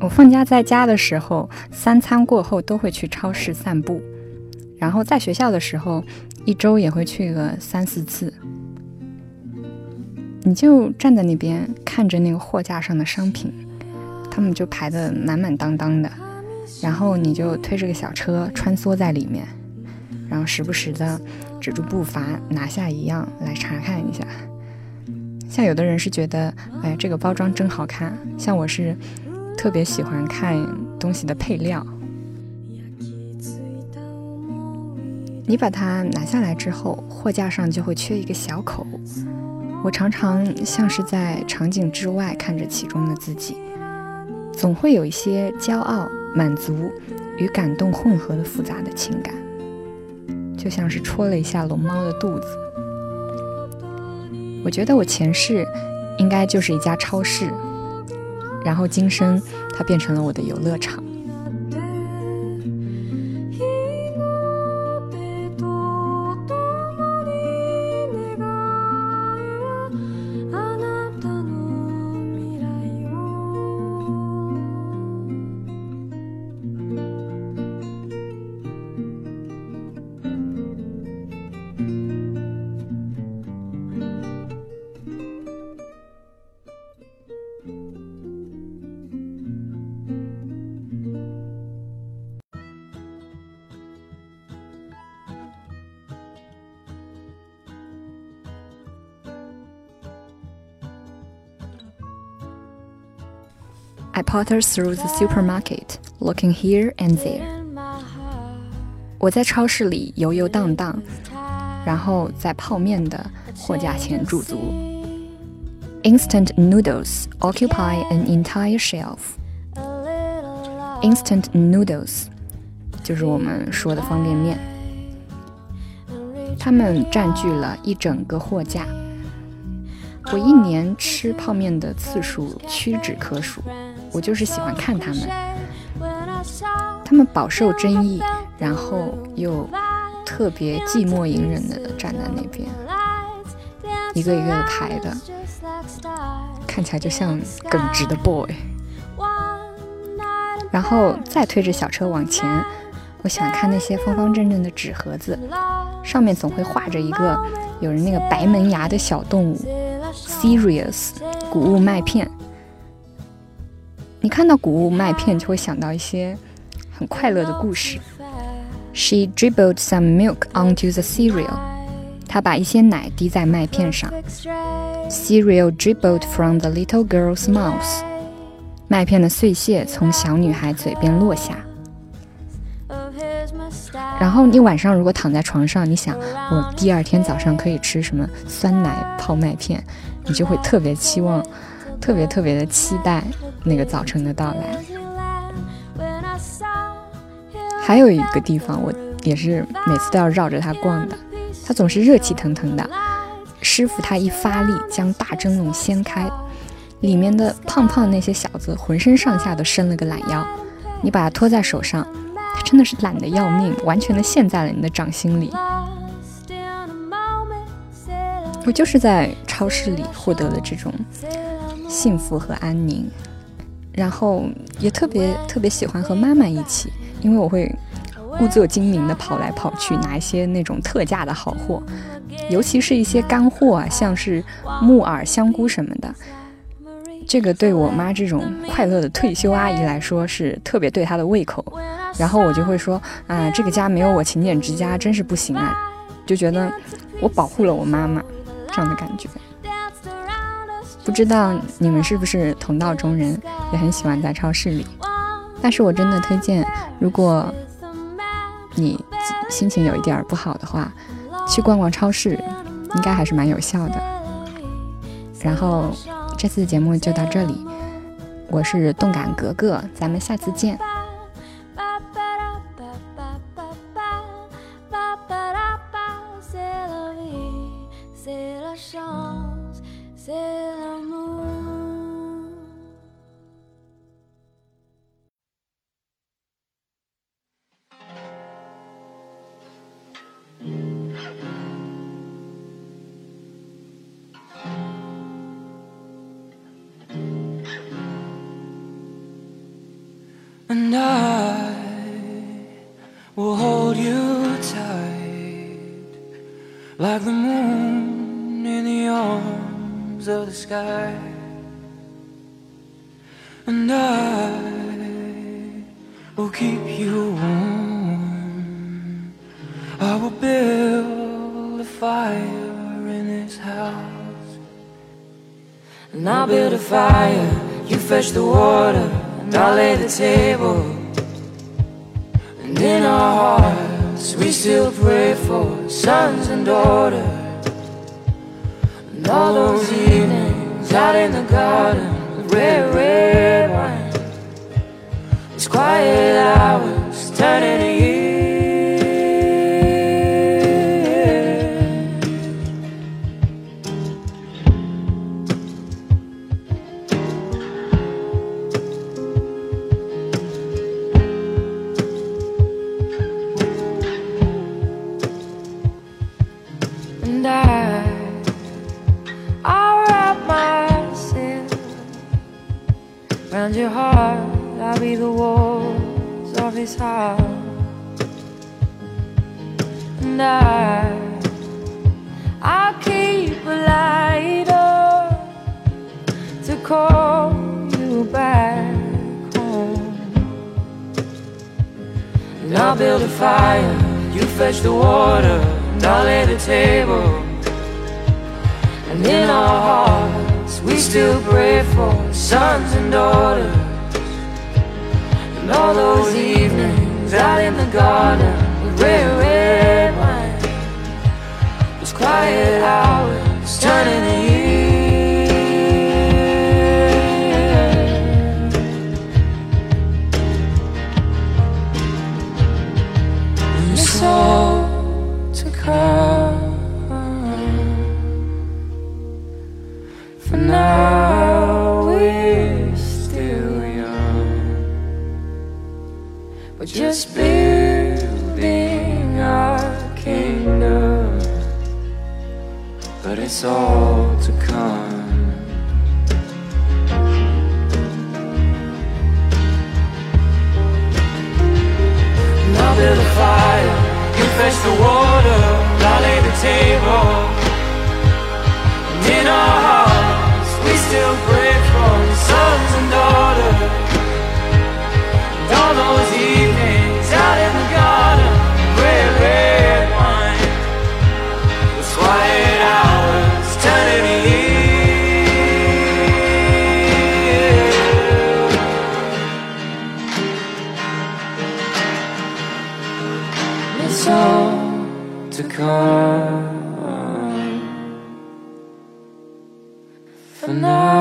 我放假在家的时候，三餐过后都会去超市散步，然后在学校的时候，一周也会去个三四次。你就站在那边看着那个货架上的商品，他们就排得满满当当的，然后你就推着个小车穿梭在里面，然后时不时的止住步伐，拿下一样来查看一下。像有的人是觉得，哎，这个包装真好看，像我是。特别喜欢看东西的配料。你把它拿下来之后，货架上就会缺一个小口。我常常像是在场景之外看着其中的自己，总会有一些骄傲、满足与感动混合的复杂的情感，就像是戳了一下龙猫的肚子。我觉得我前世应该就是一家超市。然后今生，它变成了我的游乐场。I potter through the supermarket, looking here and there. 我在超市里游游荡荡，然后在泡面的货架前驻足。Instant noodles occupy an entire shelf. Instant noodles 就是我们说的方便面，它们占据了一整个货架。我一年吃泡面的次数屈指可数。 我就是喜欢看他们，他们饱受争议，然后又特别寂寞隐忍的站在那边，一个一个的排的，看起来就像耿直的 boy。然后再推着小车往前，我喜欢看那些方方正正的纸盒子，上面总会画着一个有人那个白门牙的小动物，Serious 谷物麦片。你看到谷物麦片，就会想到一些很快乐的故事。She dribbled some milk onto the cereal。她把一些奶滴在麦片上。Cereal dribbled from the little girl's mouth。麦片的碎屑从小女孩嘴边落下。然后你晚上如果躺在床上，你想我第二天早上可以吃什么酸奶泡麦片，你就会特别期望，特别特别的期待。那个早晨的到来，还有一个地方，我也是每次都要绕着它逛的。它总是热气腾腾的，师傅他一发力将大蒸笼掀开，里面的胖胖那些小子浑身上下都伸了个懒腰。你把它托在手上，它真的是懒得要命，完全的陷在了你的掌心里。我就是在超市里获得了这种幸福和安宁。然后也特别特别喜欢和妈妈一起，因为我会故作精明的跑来跑去拿一些那种特价的好货，尤其是一些干货啊，像是木耳、香菇什么的。这个对我妈这种快乐的退休阿姨来说是特别对她的胃口。然后我就会说啊，这个家没有我勤俭之家真是不行啊，就觉得我保护了我妈妈这样的感觉。不知道你们是不是同道中人，也很喜欢在超市里，但是我真的推荐，如果你心情有一点不好的话，去逛逛超市应该还是蛮有效的。然后这次节目就到这里，我是动感格格，咱们下次见。And I will hold you tight like the moon in the arms of the sky. And I will keep you warm. I will build a fire in this house. And I'll build a fire, you fetch the water, lay the table. And in our hearts, we still pray for sons and daughters. And all those evenings out in the garden with red, red wine. Those quiet hours around your heart. I'll be the walls of his heart. And I, I'll keep a light up to call you back home. And I'll build a fire, you fetch the water, and I'll lay the table. And in our hearts, we still pray for sons and daughters. And all those evenings out in the garden we're just building our kingdom. But it's all to come. I'll build a fire, you fetch the water, I'll lay the table. To come. For now.